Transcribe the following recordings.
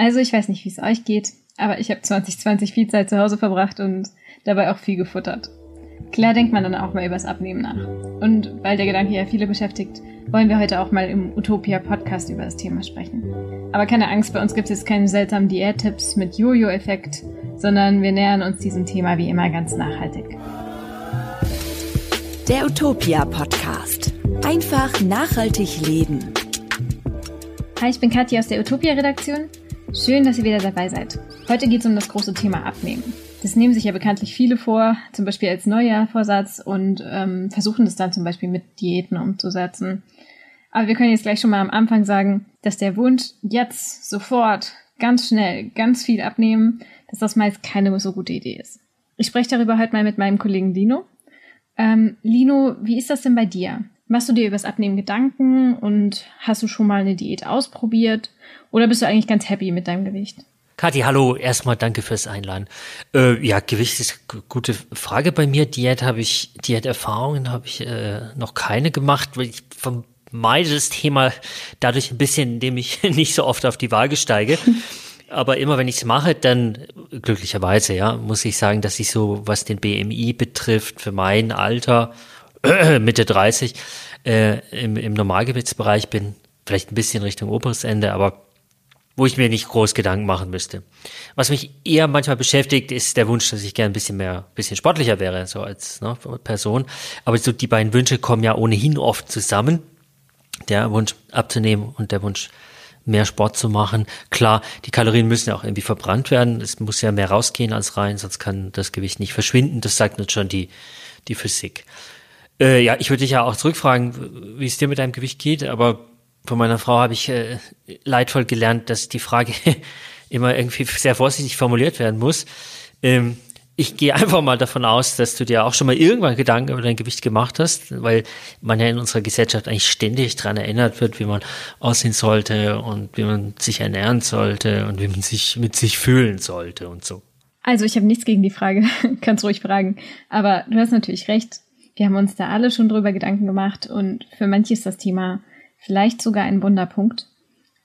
Also ich weiß nicht, wie es euch geht, aber ich habe 2020 viel Zeit zu Hause verbracht und dabei auch viel gefuttert. Klar denkt man dann auch mal übers Abnehmen nach. Und weil der Gedanke ja viele beschäftigt, wollen wir heute auch mal im Utopia Podcast über das Thema sprechen. Aber keine Angst, bei uns gibt es jetzt keine seltsamen Diättipps mit Jojo-Effekt, sondern wir nähern uns diesem Thema wie immer ganz nachhaltig. Der Utopia Podcast. Einfach nachhaltig leben. Hi, ich bin Katja aus der Utopia Redaktion. Schön, dass ihr wieder dabei seid. Heute geht es um das große Thema Abnehmen. Das nehmen sich ja bekanntlich viele vor, zum Beispiel als Neujahrvorsatz und ähm, versuchen das dann zum Beispiel mit Diäten umzusetzen. Aber wir können jetzt gleich schon mal am Anfang sagen, dass der Wunsch, jetzt, sofort, ganz schnell, ganz viel abnehmen, dass das meist keine so gute Idee ist. Ich spreche darüber heute mal mit meinem Kollegen Lino. Ähm, Lino, wie ist das denn bei dir? Machst du dir übers Abnehmen Gedanken und hast du schon mal eine Diät ausprobiert? Oder bist du eigentlich ganz happy mit deinem Gewicht? Kathi, hallo, erstmal danke fürs Einladen. Äh, ja, Gewicht ist eine gute Frage bei mir. Diät habe ich, Diäterfahrungen habe ich äh, noch keine gemacht, weil ich vermeide das Thema dadurch ein bisschen, indem ich nicht so oft auf die Waage steige. Aber immer wenn ich es mache, dann glücklicherweise, ja, muss ich sagen, dass ich so, was den BMI betrifft, für mein Alter, Mitte 30, äh, im, im Normalgewichtsbereich bin, vielleicht ein bisschen Richtung oberes Ende, aber wo ich mir nicht groß Gedanken machen müsste. Was mich eher manchmal beschäftigt, ist der Wunsch, dass ich gerne ein bisschen mehr, ein bisschen sportlicher wäre, so als ne, Person. Aber so die beiden Wünsche kommen ja ohnehin oft zusammen. Der Wunsch abzunehmen und der Wunsch mehr Sport zu machen. Klar, die Kalorien müssen ja auch irgendwie verbrannt werden. Es muss ja mehr rausgehen als rein, sonst kann das Gewicht nicht verschwinden. Das sagt uns schon die, die Physik. Äh, ja, ich würde dich ja auch zurückfragen, wie es dir mit deinem Gewicht geht, aber von meiner Frau habe ich äh, leidvoll gelernt, dass die Frage immer irgendwie sehr vorsichtig formuliert werden muss. Ähm, ich gehe einfach mal davon aus, dass du dir auch schon mal irgendwann Gedanken über dein Gewicht gemacht hast, weil man ja in unserer Gesellschaft eigentlich ständig daran erinnert wird, wie man aussehen sollte und wie man sich ernähren sollte und wie man sich mit sich fühlen sollte und so. Also ich habe nichts gegen die Frage, kannst ruhig fragen. Aber du hast natürlich recht. Wir haben uns da alle schon drüber Gedanken gemacht und für manche ist das Thema vielleicht sogar ein Wunderpunkt.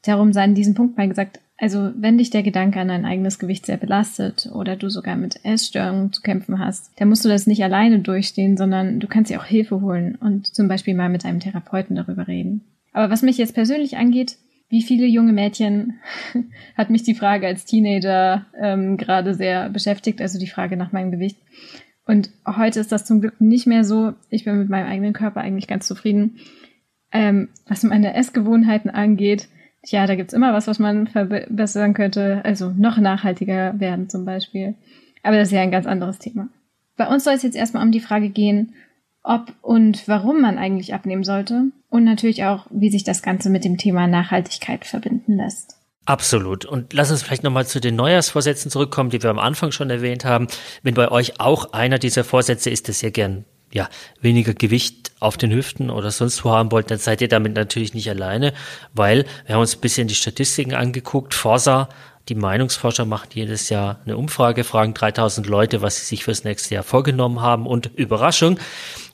Darum sei an diesem Punkt mal gesagt, also wenn dich der Gedanke an dein eigenes Gewicht sehr belastet oder du sogar mit Essstörungen zu kämpfen hast, dann musst du das nicht alleine durchstehen, sondern du kannst dir auch Hilfe holen und zum Beispiel mal mit einem Therapeuten darüber reden. Aber was mich jetzt persönlich angeht, wie viele junge Mädchen hat mich die Frage als Teenager ähm, gerade sehr beschäftigt, also die Frage nach meinem Gewicht. Und heute ist das zum Glück nicht mehr so. Ich bin mit meinem eigenen Körper eigentlich ganz zufrieden. Ähm, was meine Essgewohnheiten angeht, ja, da gibt's immer was, was man verbessern könnte. Also noch nachhaltiger werden zum Beispiel. Aber das ist ja ein ganz anderes Thema. Bei uns soll es jetzt erstmal um die Frage gehen, ob und warum man eigentlich abnehmen sollte und natürlich auch, wie sich das Ganze mit dem Thema Nachhaltigkeit verbinden lässt. Absolut. Und lass uns vielleicht nochmal zu den Neujahrsvorsätzen zurückkommen, die wir am Anfang schon erwähnt haben. Wenn bei euch auch einer dieser Vorsätze ist, das ihr gern ja, weniger Gewicht auf den Hüften oder sonst wo haben wollt, dann seid ihr damit natürlich nicht alleine, weil wir haben uns ein bisschen die Statistiken angeguckt. Forsa, die Meinungsforscher machen jedes Jahr eine Umfrage, fragen 3000 Leute, was sie sich fürs nächste Jahr vorgenommen haben und Überraschung,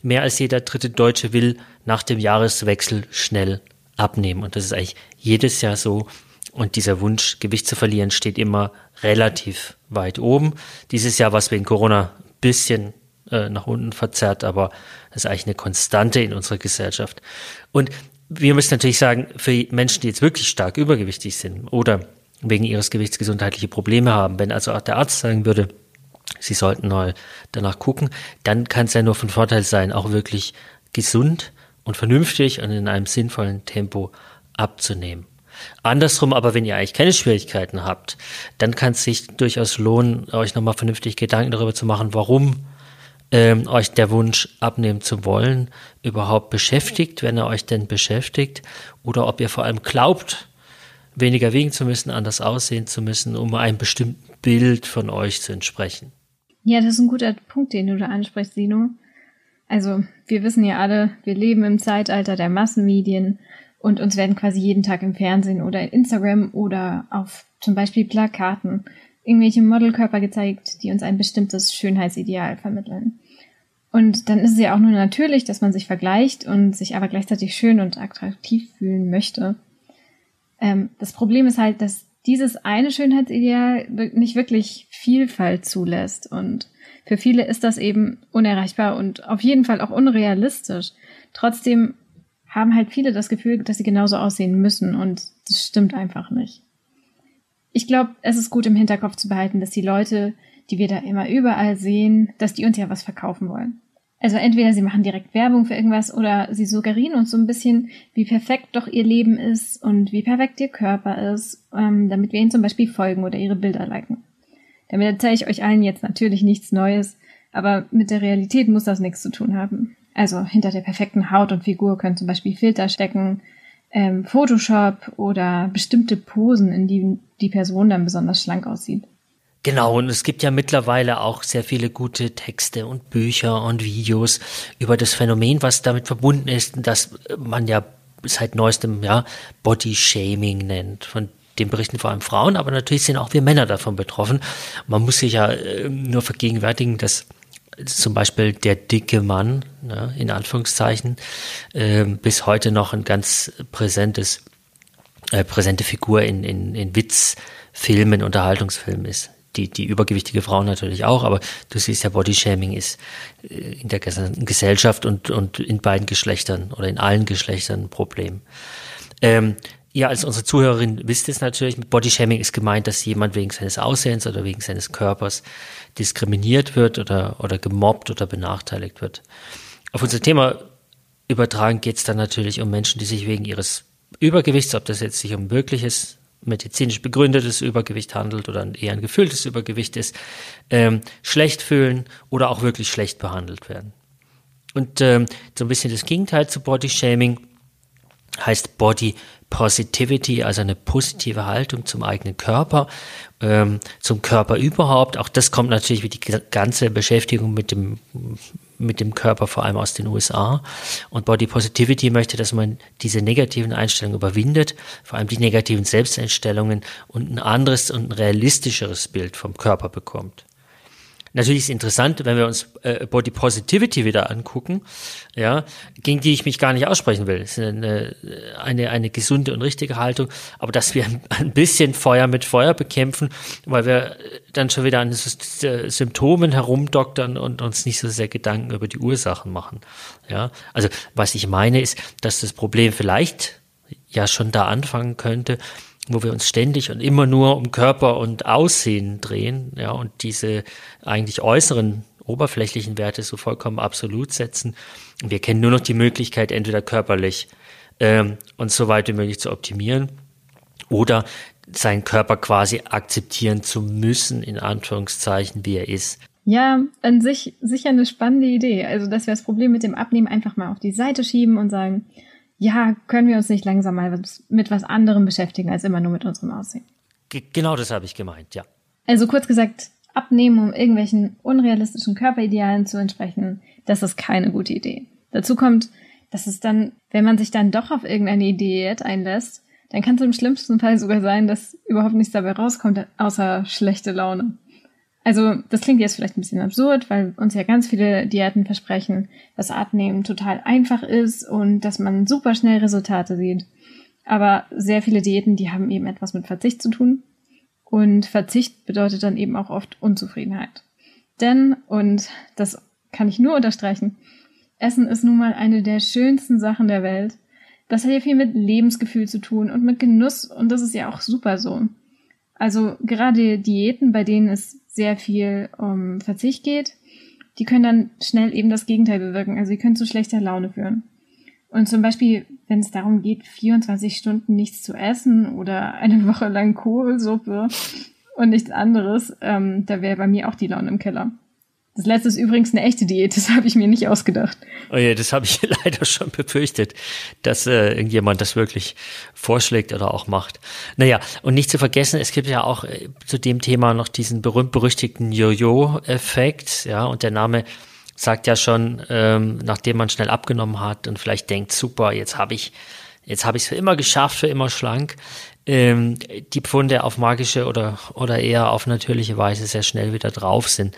mehr als jeder dritte Deutsche will nach dem Jahreswechsel schnell abnehmen und das ist eigentlich jedes Jahr so und dieser Wunsch, Gewicht zu verlieren, steht immer relativ weit oben. Dieses Jahr war es wegen Corona ein bisschen äh, nach unten verzerrt, aber das ist eigentlich eine Konstante in unserer Gesellschaft. Und wir müssen natürlich sagen, für Menschen, die jetzt wirklich stark übergewichtig sind oder wegen ihres Gewichts gesundheitliche Probleme haben, wenn also auch der Arzt sagen würde, sie sollten mal danach gucken, dann kann es ja nur von Vorteil sein, auch wirklich gesund und vernünftig und in einem sinnvollen Tempo abzunehmen. Andersrum aber, wenn ihr eigentlich keine Schwierigkeiten habt, dann kann es sich durchaus lohnen, euch nochmal vernünftig Gedanken darüber zu machen, warum ähm, euch der Wunsch abnehmen zu wollen überhaupt beschäftigt, wenn er euch denn beschäftigt, oder ob ihr vor allem glaubt, weniger wiegen zu müssen, anders aussehen zu müssen, um einem bestimmten Bild von euch zu entsprechen. Ja, das ist ein guter Punkt, den du da ansprichst, Sino. Also, wir wissen ja alle, wir leben im Zeitalter der Massenmedien und uns werden quasi jeden Tag im Fernsehen oder in Instagram oder auf zum Beispiel Plakaten irgendwelche Modelkörper gezeigt, die uns ein bestimmtes Schönheitsideal vermitteln. Und dann ist es ja auch nur natürlich, dass man sich vergleicht und sich aber gleichzeitig schön und attraktiv fühlen möchte. Ähm, das Problem ist halt, dass dieses eine Schönheitsideal nicht wirklich Vielfalt zulässt. Und für viele ist das eben unerreichbar und auf jeden Fall auch unrealistisch. Trotzdem haben halt viele das Gefühl, dass sie genauso aussehen müssen und das stimmt einfach nicht. Ich glaube, es ist gut im Hinterkopf zu behalten, dass die Leute, die wir da immer überall sehen, dass die uns ja was verkaufen wollen. Also entweder sie machen direkt Werbung für irgendwas oder sie suggerieren uns so ein bisschen, wie perfekt doch ihr Leben ist und wie perfekt ihr Körper ist, ähm, damit wir ihnen zum Beispiel folgen oder ihre Bilder liken. Damit erzähle ich euch allen jetzt natürlich nichts Neues, aber mit der Realität muss das nichts zu tun haben. Also hinter der perfekten Haut und Figur können zum Beispiel Filter stecken, ähm, Photoshop oder bestimmte Posen, in die die Person dann besonders schlank aussieht. Genau, und es gibt ja mittlerweile auch sehr viele gute Texte und Bücher und Videos über das Phänomen, was damit verbunden ist, dass man ja seit neuestem ja Body Shaming nennt. Von dem berichten vor allem Frauen, aber natürlich sind auch wir Männer davon betroffen. Man muss sich ja äh, nur vergegenwärtigen, dass zum Beispiel der dicke Mann, ne, in Anführungszeichen, äh, bis heute noch ein ganz präsentes, äh, präsente Figur in, in, in Witzfilmen, Unterhaltungsfilmen ist die, die übergewichtige Frau natürlich auch, aber du siehst ja, Bodyshaming ist äh, in der Gesellschaft und, und in beiden Geschlechtern oder in allen Geschlechtern ein Problem. Ähm, ja, als unsere Zuhörerin wisst es natürlich, mit Bodyshaming ist gemeint, dass jemand wegen seines Aussehens oder wegen seines Körpers diskriminiert wird oder, oder gemobbt oder benachteiligt wird. Auf unser Thema übertragen geht es dann natürlich um Menschen, die sich wegen ihres Übergewichts, ob das jetzt sich um wirkliches medizinisch begründetes Übergewicht handelt oder eher ein gefühltes Übergewicht ist, ähm, schlecht fühlen oder auch wirklich schlecht behandelt werden. Und ähm, so ein bisschen das Gegenteil zu Body Shaming heißt Body Positivity, also eine positive Haltung zum eigenen Körper, ähm, zum Körper überhaupt. Auch das kommt natürlich wie die ganze Beschäftigung mit dem, mit dem Körper vor allem aus den USA. Und Body Positivity möchte, dass man diese negativen Einstellungen überwindet, vor allem die negativen Selbsteinstellungen und ein anderes und ein realistischeres Bild vom Körper bekommt. Natürlich ist es interessant, wenn wir uns äh, Body Positivity wieder angucken, ja, gegen die ich mich gar nicht aussprechen will. Es ist eine, eine, eine gesunde und richtige Haltung, aber dass wir ein bisschen Feuer mit Feuer bekämpfen, weil wir dann schon wieder an Symptomen herumdoktern und uns nicht so sehr Gedanken über die Ursachen machen. Ja, also was ich meine ist, dass das Problem vielleicht ja schon da anfangen könnte, wo wir uns ständig und immer nur um Körper und Aussehen drehen, ja, und diese eigentlich äußeren oberflächlichen Werte so vollkommen absolut setzen. Wir kennen nur noch die Möglichkeit, entweder körperlich ähm, uns so weit wie möglich zu optimieren oder seinen Körper quasi akzeptieren zu müssen, in Anführungszeichen, wie er ist. Ja, an sich sicher eine spannende Idee. Also, dass wir das Problem mit dem Abnehmen einfach mal auf die Seite schieben und sagen, ja, können wir uns nicht langsam mal mit was anderem beschäftigen, als immer nur mit unserem Aussehen. G genau das habe ich gemeint, ja. Also kurz gesagt, abnehmen, um irgendwelchen unrealistischen Körperidealen zu entsprechen, das ist keine gute Idee. Dazu kommt, dass es dann, wenn man sich dann doch auf irgendeine Idee einlässt, dann kann es im schlimmsten Fall sogar sein, dass überhaupt nichts dabei rauskommt, außer schlechte Laune. Also, das klingt jetzt vielleicht ein bisschen absurd, weil uns ja ganz viele Diäten versprechen, dass Abnehmen total einfach ist und dass man super schnell Resultate sieht. Aber sehr viele Diäten, die haben eben etwas mit Verzicht zu tun. Und Verzicht bedeutet dann eben auch oft Unzufriedenheit. Denn, und das kann ich nur unterstreichen, Essen ist nun mal eine der schönsten Sachen der Welt. Das hat ja viel mit Lebensgefühl zu tun und mit Genuss und das ist ja auch super so. Also gerade Diäten, bei denen es sehr viel um Verzicht geht, die können dann schnell eben das Gegenteil bewirken. Also sie können zu schlechter Laune führen. Und zum Beispiel, wenn es darum geht, 24 Stunden nichts zu essen oder eine Woche lang Kohlsuppe und nichts anderes, ähm, da wäre bei mir auch die Laune im Keller. Das letzte ist übrigens eine echte Diät, das habe ich mir nicht ausgedacht. Oh ja, das habe ich leider schon befürchtet, dass äh, irgendjemand das wirklich vorschlägt oder auch macht. Naja, und nicht zu vergessen, es gibt ja auch äh, zu dem Thema noch diesen berühmt-berüchtigten Jojo-Effekt, ja, und der Name sagt ja schon, ähm, nachdem man schnell abgenommen hat und vielleicht denkt, super, jetzt habe ich jetzt habe ich es für immer geschafft, für immer schlank, ähm, die Pfunde auf magische oder, oder eher auf natürliche Weise sehr schnell wieder drauf sind.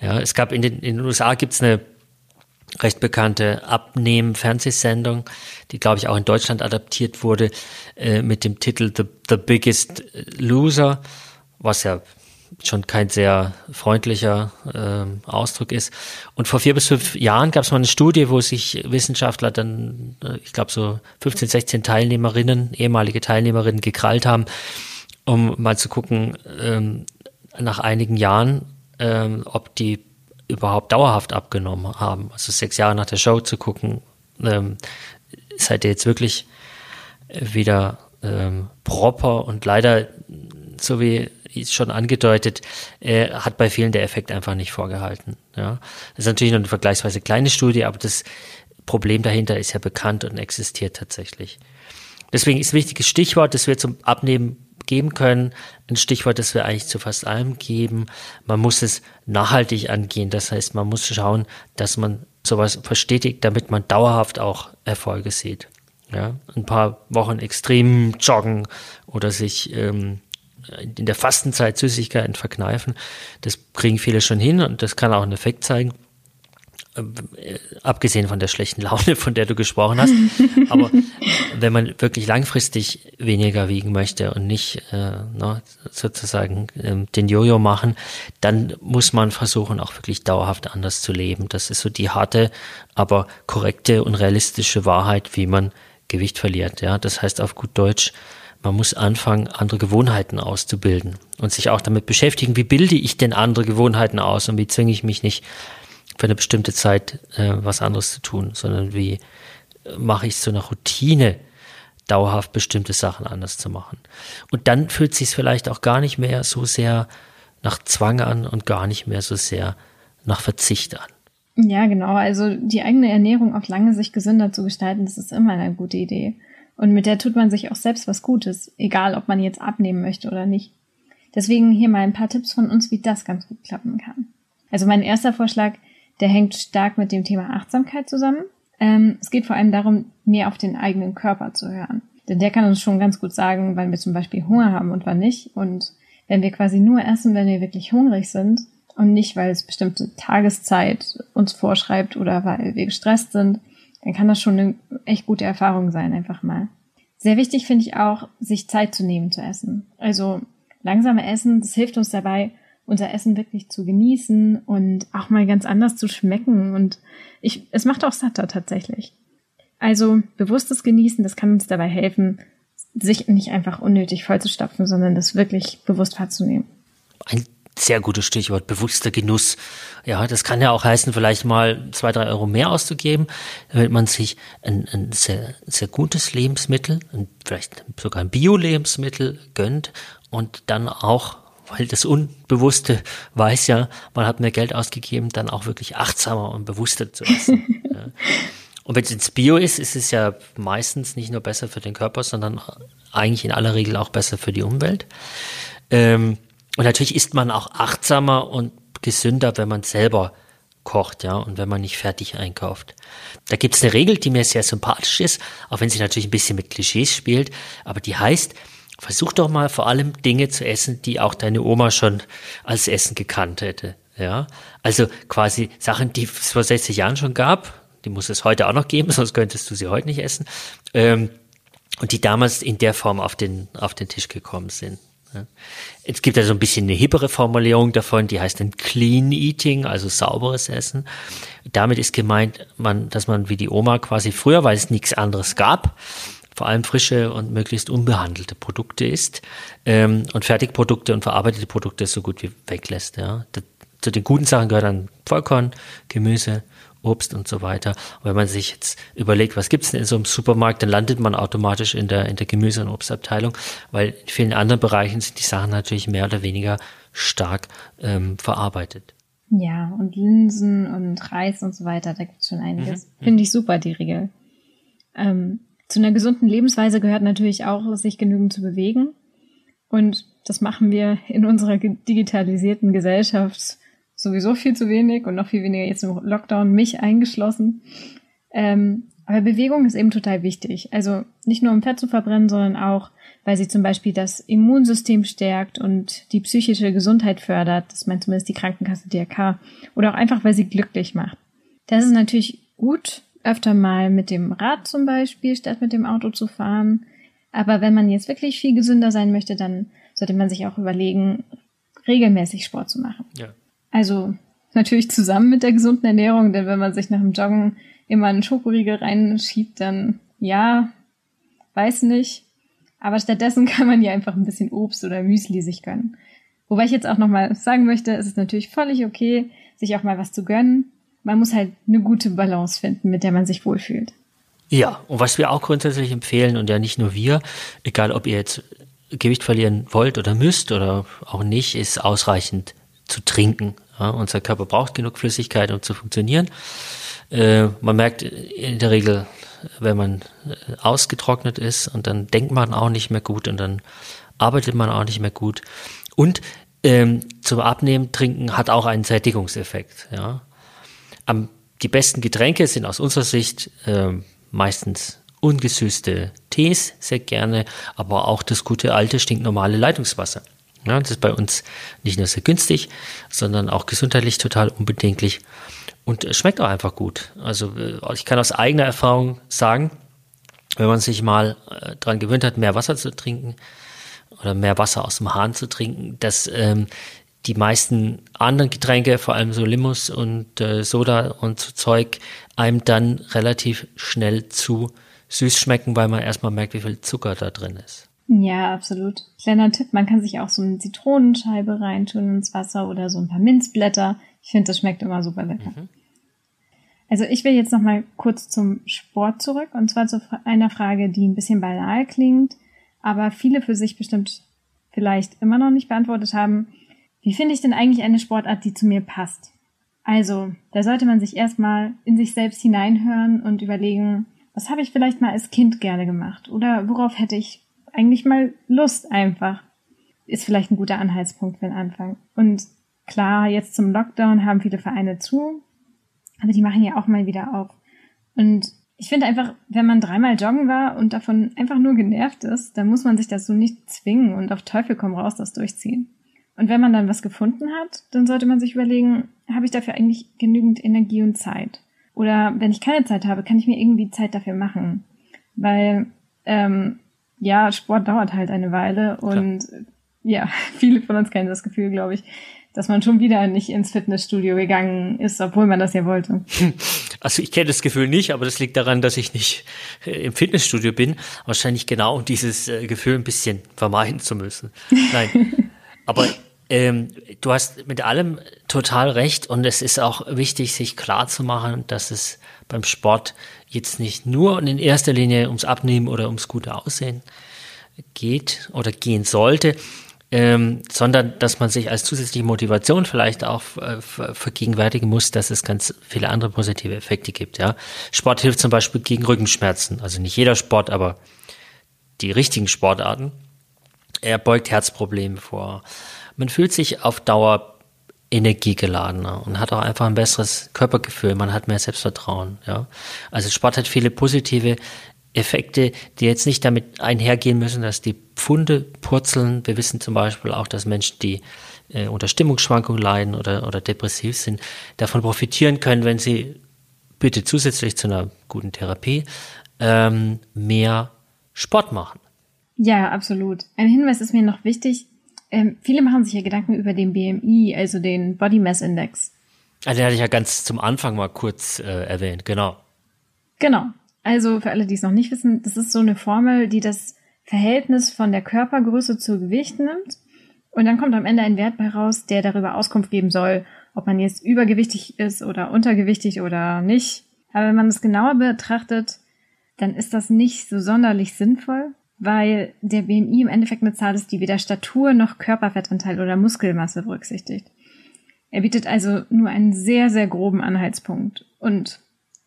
Ja, es gab in den, in den USA gibt's eine recht bekannte Abnehmen-Fernsehsendung, die, glaube ich, auch in Deutschland adaptiert wurde, äh, mit dem Titel The, The Biggest Loser, was ja schon kein sehr freundlicher äh, Ausdruck ist. Und vor vier bis fünf Jahren gab es mal eine Studie, wo sich Wissenschaftler dann, äh, ich glaube so 15, 16 Teilnehmerinnen, ehemalige Teilnehmerinnen gekrallt haben, um mal zu gucken, ähm, nach einigen Jahren, ähm, ob die überhaupt dauerhaft abgenommen haben. Also sechs Jahre nach der Show zu gucken, ähm, seid ihr jetzt wirklich wieder ähm, proper und leider, so wie schon angedeutet, äh, hat bei vielen der Effekt einfach nicht vorgehalten. Ja. Das ist natürlich noch eine vergleichsweise kleine Studie, aber das Problem dahinter ist ja bekannt und existiert tatsächlich. Deswegen ist ein wichtiges Stichwort, das wir zum Abnehmen geben können. Ein Stichwort, das wir eigentlich zu fast allem geben. Man muss es nachhaltig angehen. Das heißt, man muss schauen, dass man sowas verstetigt, damit man dauerhaft auch Erfolge sieht. Ja, ein paar Wochen extrem joggen oder sich ähm, in der Fastenzeit Süßigkeiten verkneifen. Das kriegen viele schon hin und das kann auch einen Effekt zeigen. Äh, abgesehen von der schlechten Laune, von der du gesprochen hast. Aber wenn man wirklich langfristig weniger wiegen möchte und nicht äh, ne, sozusagen ähm, den Jojo machen, dann muss man versuchen, auch wirklich dauerhaft anders zu leben. Das ist so die harte, aber korrekte und realistische Wahrheit, wie man Gewicht verliert. Ja, das heißt auf gut Deutsch, man muss anfangen, andere Gewohnheiten auszubilden und sich auch damit beschäftigen, wie bilde ich denn andere Gewohnheiten aus und wie zwinge ich mich nicht für eine bestimmte Zeit äh, was anderes zu tun, sondern wie äh, mache ich es zu einer Routine, dauerhaft bestimmte Sachen anders zu machen. Und dann fühlt sich vielleicht auch gar nicht mehr so sehr nach Zwang an und gar nicht mehr so sehr nach Verzicht an. Ja, genau. Also die eigene Ernährung auf lange Sicht gesünder zu gestalten, das ist immer eine gute Idee. Und mit der tut man sich auch selbst was Gutes, egal ob man jetzt abnehmen möchte oder nicht. Deswegen hier mal ein paar Tipps von uns, wie das ganz gut klappen kann. Also mein erster Vorschlag, der hängt stark mit dem Thema Achtsamkeit zusammen. Ähm, es geht vor allem darum, mehr auf den eigenen Körper zu hören. Denn der kann uns schon ganz gut sagen, wann wir zum Beispiel Hunger haben und wann nicht. Und wenn wir quasi nur essen, wenn wir wirklich hungrig sind und nicht, weil es bestimmte Tageszeit uns vorschreibt oder weil wir gestresst sind, dann kann das schon eine echt gute Erfahrung sein, einfach mal. Sehr wichtig finde ich auch, sich Zeit zu nehmen zu essen. Also langsame Essen, das hilft uns dabei, unser Essen wirklich zu genießen und auch mal ganz anders zu schmecken. Und ich, es macht auch satter tatsächlich. Also bewusstes Genießen, das kann uns dabei helfen, sich nicht einfach unnötig vollzustopfen, sondern das wirklich bewusst wahrzunehmen. Ein sehr gutes Stichwort, bewusster Genuss. Ja, das kann ja auch heißen, vielleicht mal zwei, drei Euro mehr auszugeben, damit man sich ein, ein sehr, sehr gutes Lebensmittel, vielleicht sogar ein Bio-Lebensmittel gönnt und dann auch weil das Unbewusste weiß ja, man hat mehr Geld ausgegeben, dann auch wirklich achtsamer und bewusster zu essen. ja. Und wenn es ins Bio ist, ist es ja meistens nicht nur besser für den Körper, sondern eigentlich in aller Regel auch besser für die Umwelt. Ähm, und natürlich ist man auch achtsamer und gesünder, wenn man selber kocht, ja, und wenn man nicht fertig einkauft. Da gibt es eine Regel, die mir sehr sympathisch ist, auch wenn sie natürlich ein bisschen mit Klischees spielt, aber die heißt, versuch doch mal vor allem Dinge zu essen, die auch deine Oma schon als Essen gekannt hätte. Ja, also quasi Sachen, die es vor 60 Jahren schon gab, die muss es heute auch noch geben, sonst könntest du sie heute nicht essen. Ähm, und die damals in der Form auf den, auf den Tisch gekommen sind. Es gibt ja so ein bisschen eine hippere Formulierung davon, die heißt dann Clean Eating, also sauberes Essen. Damit ist gemeint, man, dass man wie die Oma quasi früher, weil es nichts anderes gab, vor allem frische und möglichst unbehandelte Produkte isst ähm, und Fertigprodukte und verarbeitete Produkte so gut wie weglässt. Ja. Zu den guten Sachen gehört dann Vollkorn, Gemüse, Obst und so weiter. Und wenn man sich jetzt überlegt, was gibt's denn in so einem Supermarkt, dann landet man automatisch in der, in der Gemüse- und Obstabteilung, weil in vielen anderen Bereichen sind die Sachen natürlich mehr oder weniger stark ähm, verarbeitet. Ja, und Linsen und Reis und so weiter, da gibt's schon einiges. Mhm. Finde ich super, die Regel. Ähm, zu einer gesunden Lebensweise gehört natürlich auch, sich genügend zu bewegen. Und das machen wir in unserer digitalisierten Gesellschaft sowieso viel zu wenig und noch viel weniger jetzt im Lockdown, mich eingeschlossen. Ähm, aber Bewegung ist eben total wichtig. Also nicht nur um Fett zu verbrennen, sondern auch, weil sie zum Beispiel das Immunsystem stärkt und die psychische Gesundheit fördert. Das meint zumindest die Krankenkasse DRK. Oder auch einfach, weil sie glücklich macht. Das ist natürlich gut, öfter mal mit dem Rad zum Beispiel, statt mit dem Auto zu fahren. Aber wenn man jetzt wirklich viel gesünder sein möchte, dann sollte man sich auch überlegen, regelmäßig Sport zu machen. Ja. Also natürlich zusammen mit der gesunden Ernährung, denn wenn man sich nach dem Joggen immer einen Schokoriegel reinschiebt, dann ja, weiß nicht. Aber stattdessen kann man ja einfach ein bisschen Obst oder Müsli sich gönnen. Wobei ich jetzt auch nochmal sagen möchte, es ist natürlich völlig okay, sich auch mal was zu gönnen. Man muss halt eine gute Balance finden, mit der man sich wohlfühlt. Ja, und was wir auch grundsätzlich empfehlen, und ja nicht nur wir, egal ob ihr jetzt Gewicht verlieren wollt oder müsst oder auch nicht, ist ausreichend zu trinken. Ja, unser Körper braucht genug Flüssigkeit, um zu funktionieren. Äh, man merkt in der Regel, wenn man äh, ausgetrocknet ist und dann denkt man auch nicht mehr gut und dann arbeitet man auch nicht mehr gut. Und ähm, zum Abnehmen trinken hat auch einen Sättigungseffekt. Ja. Am, die besten Getränke sind aus unserer Sicht äh, meistens ungesüßte Tees, sehr gerne, aber auch das gute alte stinknormale Leitungswasser. Ja, das ist bei uns nicht nur sehr günstig, sondern auch gesundheitlich total unbedenklich und schmeckt auch einfach gut. Also äh, ich kann aus eigener Erfahrung sagen, wenn man sich mal äh, daran gewöhnt hat, mehr Wasser zu trinken oder mehr Wasser aus dem Hahn zu trinken, dass ähm, die meisten anderen Getränke, vor allem so Limos und äh, Soda und so Zeug, einem dann relativ schnell zu süß schmecken, weil man erstmal merkt, wie viel Zucker da drin ist. Ja, absolut. Kleiner Tipp, man kann sich auch so eine Zitronenscheibe reintun ins Wasser oder so ein paar Minzblätter. Ich finde, das schmeckt immer super lecker. Mhm. Also ich will jetzt noch mal kurz zum Sport zurück und zwar zu einer Frage, die ein bisschen banal klingt, aber viele für sich bestimmt vielleicht immer noch nicht beantwortet haben. Wie finde ich denn eigentlich eine Sportart, die zu mir passt? Also, da sollte man sich erstmal in sich selbst hineinhören und überlegen, was habe ich vielleicht mal als Kind gerne gemacht oder worauf hätte ich eigentlich mal Lust einfach. Ist vielleicht ein guter Anhaltspunkt für den Anfang. Und klar, jetzt zum Lockdown haben viele Vereine zu, aber die machen ja auch mal wieder auf. Und ich finde einfach, wenn man dreimal joggen war und davon einfach nur genervt ist, dann muss man sich das so nicht zwingen und auf Teufel komm raus das durchziehen. Und wenn man dann was gefunden hat, dann sollte man sich überlegen, habe ich dafür eigentlich genügend Energie und Zeit? Oder wenn ich keine Zeit habe, kann ich mir irgendwie Zeit dafür machen? Weil, ähm, ja, Sport dauert halt eine Weile und Klar. ja, viele von uns kennen das Gefühl, glaube ich, dass man schon wieder nicht ins Fitnessstudio gegangen ist, obwohl man das ja wollte. Also ich kenne das Gefühl nicht, aber das liegt daran, dass ich nicht äh, im Fitnessstudio bin. Wahrscheinlich genau, um dieses äh, Gefühl ein bisschen vermeiden zu müssen. Nein. aber ähm, du hast mit allem total recht und es ist auch wichtig, sich klar zu machen, dass es beim Sport jetzt nicht nur und in erster Linie ums Abnehmen oder ums gute Aussehen geht oder gehen sollte, ähm, sondern dass man sich als zusätzliche Motivation vielleicht auch äh, vergegenwärtigen muss, dass es ganz viele andere positive Effekte gibt. Ja, Sport hilft zum Beispiel gegen Rückenschmerzen, also nicht jeder Sport, aber die richtigen Sportarten. Er beugt Herzprobleme vor. Man fühlt sich auf Dauer energiegeladener und hat auch einfach ein besseres Körpergefühl. Man hat mehr Selbstvertrauen. Ja, also Sport hat viele positive Effekte, die jetzt nicht damit einhergehen müssen, dass die Pfunde purzeln. Wir wissen zum Beispiel auch, dass Menschen, die äh, unter Stimmungsschwankungen leiden oder, oder depressiv sind, davon profitieren können, wenn sie bitte zusätzlich zu einer guten Therapie ähm, mehr Sport machen. Ja, absolut. Ein Hinweis ist mir noch wichtig. Ähm, viele machen sich ja Gedanken über den BMI, also den Body Mass Index. Also den hatte ich ja ganz zum Anfang mal kurz äh, erwähnt, genau. Genau. Also für alle, die es noch nicht wissen, das ist so eine Formel, die das Verhältnis von der Körpergröße zu Gewicht nimmt. Und dann kommt am Ende ein Wert bei raus, der darüber Auskunft geben soll, ob man jetzt übergewichtig ist oder untergewichtig oder nicht. Aber wenn man das genauer betrachtet, dann ist das nicht so sonderlich sinnvoll, weil der BMI im Endeffekt eine Zahl ist, die weder Statur noch Körperfettanteil oder Muskelmasse berücksichtigt. Er bietet also nur einen sehr, sehr groben Anhaltspunkt. Und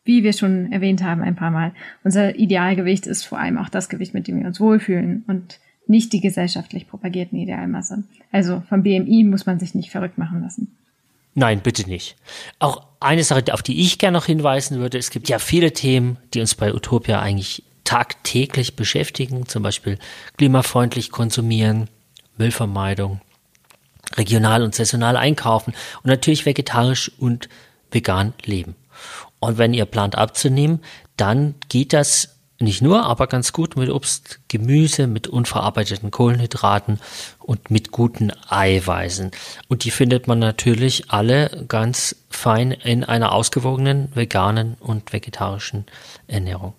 wie wir schon erwähnt haben ein paar Mal, unser Idealgewicht ist vor allem auch das Gewicht, mit dem wir uns wohlfühlen und nicht die gesellschaftlich propagierten Idealmasse. Also vom BMI muss man sich nicht verrückt machen lassen. Nein, bitte nicht. Auch eine Sache, auf die ich gerne noch hinweisen würde, es gibt ja viele Themen, die uns bei Utopia eigentlich tagtäglich beschäftigen, zum Beispiel klimafreundlich konsumieren, Müllvermeidung, regional und saisonal einkaufen und natürlich vegetarisch und vegan leben. Und wenn ihr plant abzunehmen, dann geht das nicht nur, aber ganz gut mit Obst, Gemüse, mit unverarbeiteten Kohlenhydraten und mit guten Eiweißen. Und die findet man natürlich alle ganz fein in einer ausgewogenen veganen und vegetarischen Ernährung.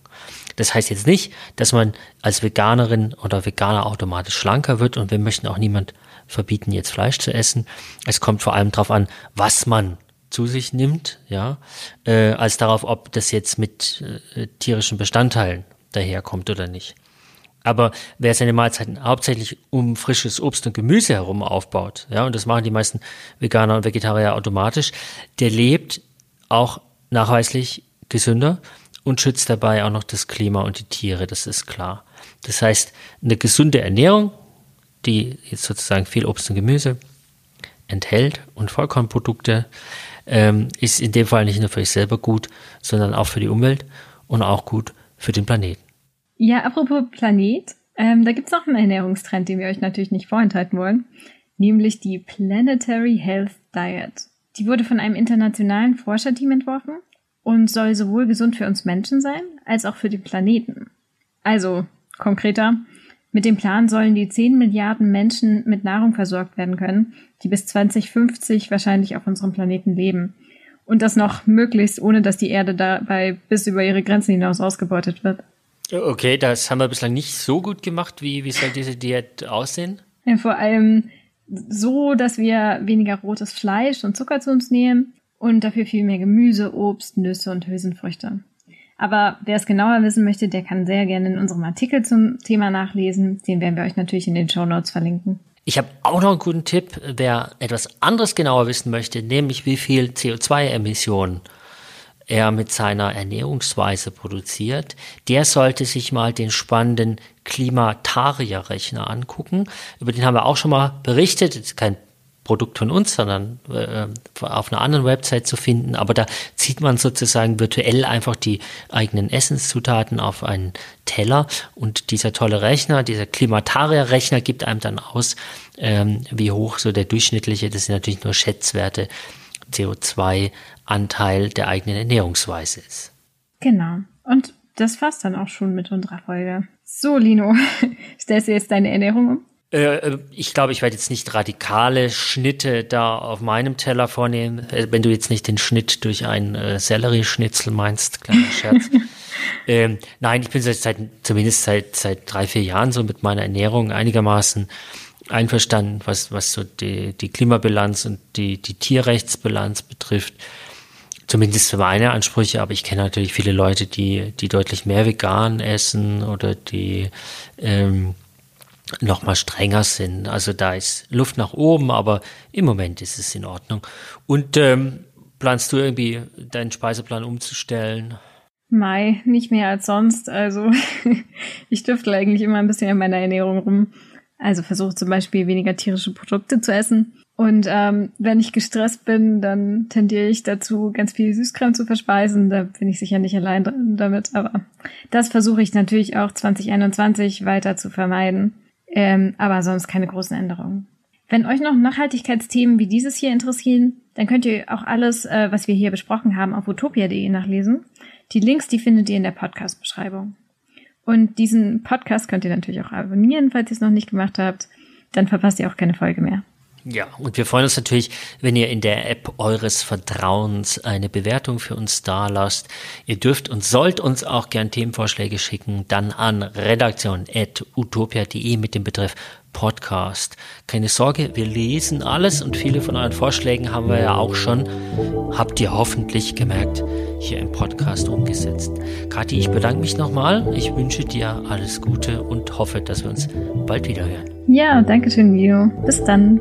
Das heißt jetzt nicht, dass man als Veganerin oder Veganer automatisch schlanker wird und wir möchten auch niemand verbieten, jetzt Fleisch zu essen. Es kommt vor allem darauf an, was man zu sich nimmt, ja, äh, als darauf, ob das jetzt mit äh, tierischen Bestandteilen daherkommt oder nicht. Aber wer seine Mahlzeiten hauptsächlich um frisches Obst und Gemüse herum aufbaut, ja, und das machen die meisten Veganer und Vegetarier automatisch, der lebt auch nachweislich gesünder und schützt dabei auch noch das Klima und die Tiere, das ist klar. Das heißt, eine gesunde Ernährung, die jetzt sozusagen viel Obst und Gemüse enthält und Vollkornprodukte, ähm, ist in dem Fall nicht nur für sich selber gut, sondern auch für die Umwelt und auch gut für den Planeten. Ja, apropos Planet, ähm, da gibt's noch einen Ernährungstrend, den wir euch natürlich nicht vorenthalten wollen, nämlich die Planetary Health Diet. Die wurde von einem internationalen Forscherteam entworfen und soll sowohl gesund für uns Menschen sein, als auch für den Planeten. Also, konkreter, mit dem Plan sollen die 10 Milliarden Menschen mit Nahrung versorgt werden können, die bis 2050 wahrscheinlich auf unserem Planeten leben. Und das noch möglichst, ohne dass die Erde dabei bis über ihre Grenzen hinaus ausgebeutet wird. Okay, das haben wir bislang nicht so gut gemacht. Wie, wie soll diese Diät aussehen? Ja, vor allem so, dass wir weniger rotes Fleisch und Zucker zu uns nehmen und dafür viel mehr Gemüse, Obst, Nüsse und Hülsenfrüchte. Aber wer es genauer wissen möchte, der kann sehr gerne in unserem Artikel zum Thema nachlesen. Den werden wir euch natürlich in den Show Notes verlinken. Ich habe auch noch einen guten Tipp, wer etwas anderes genauer wissen möchte, nämlich wie viel CO2-Emissionen er mit seiner Ernährungsweise produziert, der sollte sich mal den spannenden Klimataria-Rechner angucken. Über den haben wir auch schon mal berichtet. Das ist kein Produkt von uns, sondern äh, auf einer anderen Website zu finden. Aber da zieht man sozusagen virtuell einfach die eigenen Essenszutaten auf einen Teller und dieser tolle Rechner, dieser Klimataria-Rechner gibt einem dann aus, ähm, wie hoch so der durchschnittliche, das sind natürlich nur Schätzwerte, CO2-Anteil der eigenen Ernährungsweise ist. Genau. Und das fasst dann auch schon mit unserer Folge. So, Lino, stellst du jetzt deine Ernährung um? Äh, ich glaube, ich werde jetzt nicht radikale Schnitte da auf meinem Teller vornehmen. Äh, wenn du jetzt nicht den Schnitt durch einen äh, Sellerieschnitzel meinst, kleiner Scherz. ähm, nein, ich bin seit zumindest seit seit drei vier Jahren so mit meiner Ernährung einigermaßen einverstanden, was was so die die Klimabilanz und die die Tierrechtsbilanz betrifft. Zumindest für meine Ansprüche, aber ich kenne natürlich viele Leute, die die deutlich mehr vegan essen oder die ähm, noch mal strenger sind. Also da ist Luft nach oben, aber im Moment ist es in Ordnung. Und ähm, planst du irgendwie deinen Speiseplan umzustellen? Mai, nicht mehr als sonst. Also ich dürfte eigentlich immer ein bisschen an meiner Ernährung rum. Also versuche zum Beispiel weniger tierische Produkte zu essen. Und ähm, wenn ich gestresst bin, dann tendiere ich dazu, ganz viel Süßkram zu verspeisen. Da bin ich sicher nicht allein damit. Aber das versuche ich natürlich auch 2021 weiter zu vermeiden. Ähm, aber sonst keine großen Änderungen. Wenn euch noch Nachhaltigkeitsthemen wie dieses hier interessieren, dann könnt ihr auch alles, äh, was wir hier besprochen haben, auf utopia.de nachlesen. Die Links, die findet ihr in der Podcast-Beschreibung. Und diesen Podcast könnt ihr natürlich auch abonnieren, falls ihr es noch nicht gemacht habt. Dann verpasst ihr auch keine Folge mehr. Ja, und wir freuen uns natürlich, wenn ihr in der App eures Vertrauens eine Bewertung für uns da lasst. Ihr dürft und sollt uns auch gern Themenvorschläge schicken, dann an redaktion.utopia.de mit dem Betreff Podcast. Keine Sorge, wir lesen alles und viele von euren Vorschlägen haben wir ja auch schon, habt ihr hoffentlich gemerkt, hier im Podcast umgesetzt. Kathi, ich bedanke mich nochmal. Ich wünsche dir alles Gute und hoffe, dass wir uns bald wieder hören. Ja, danke schön, Mio. Bis dann.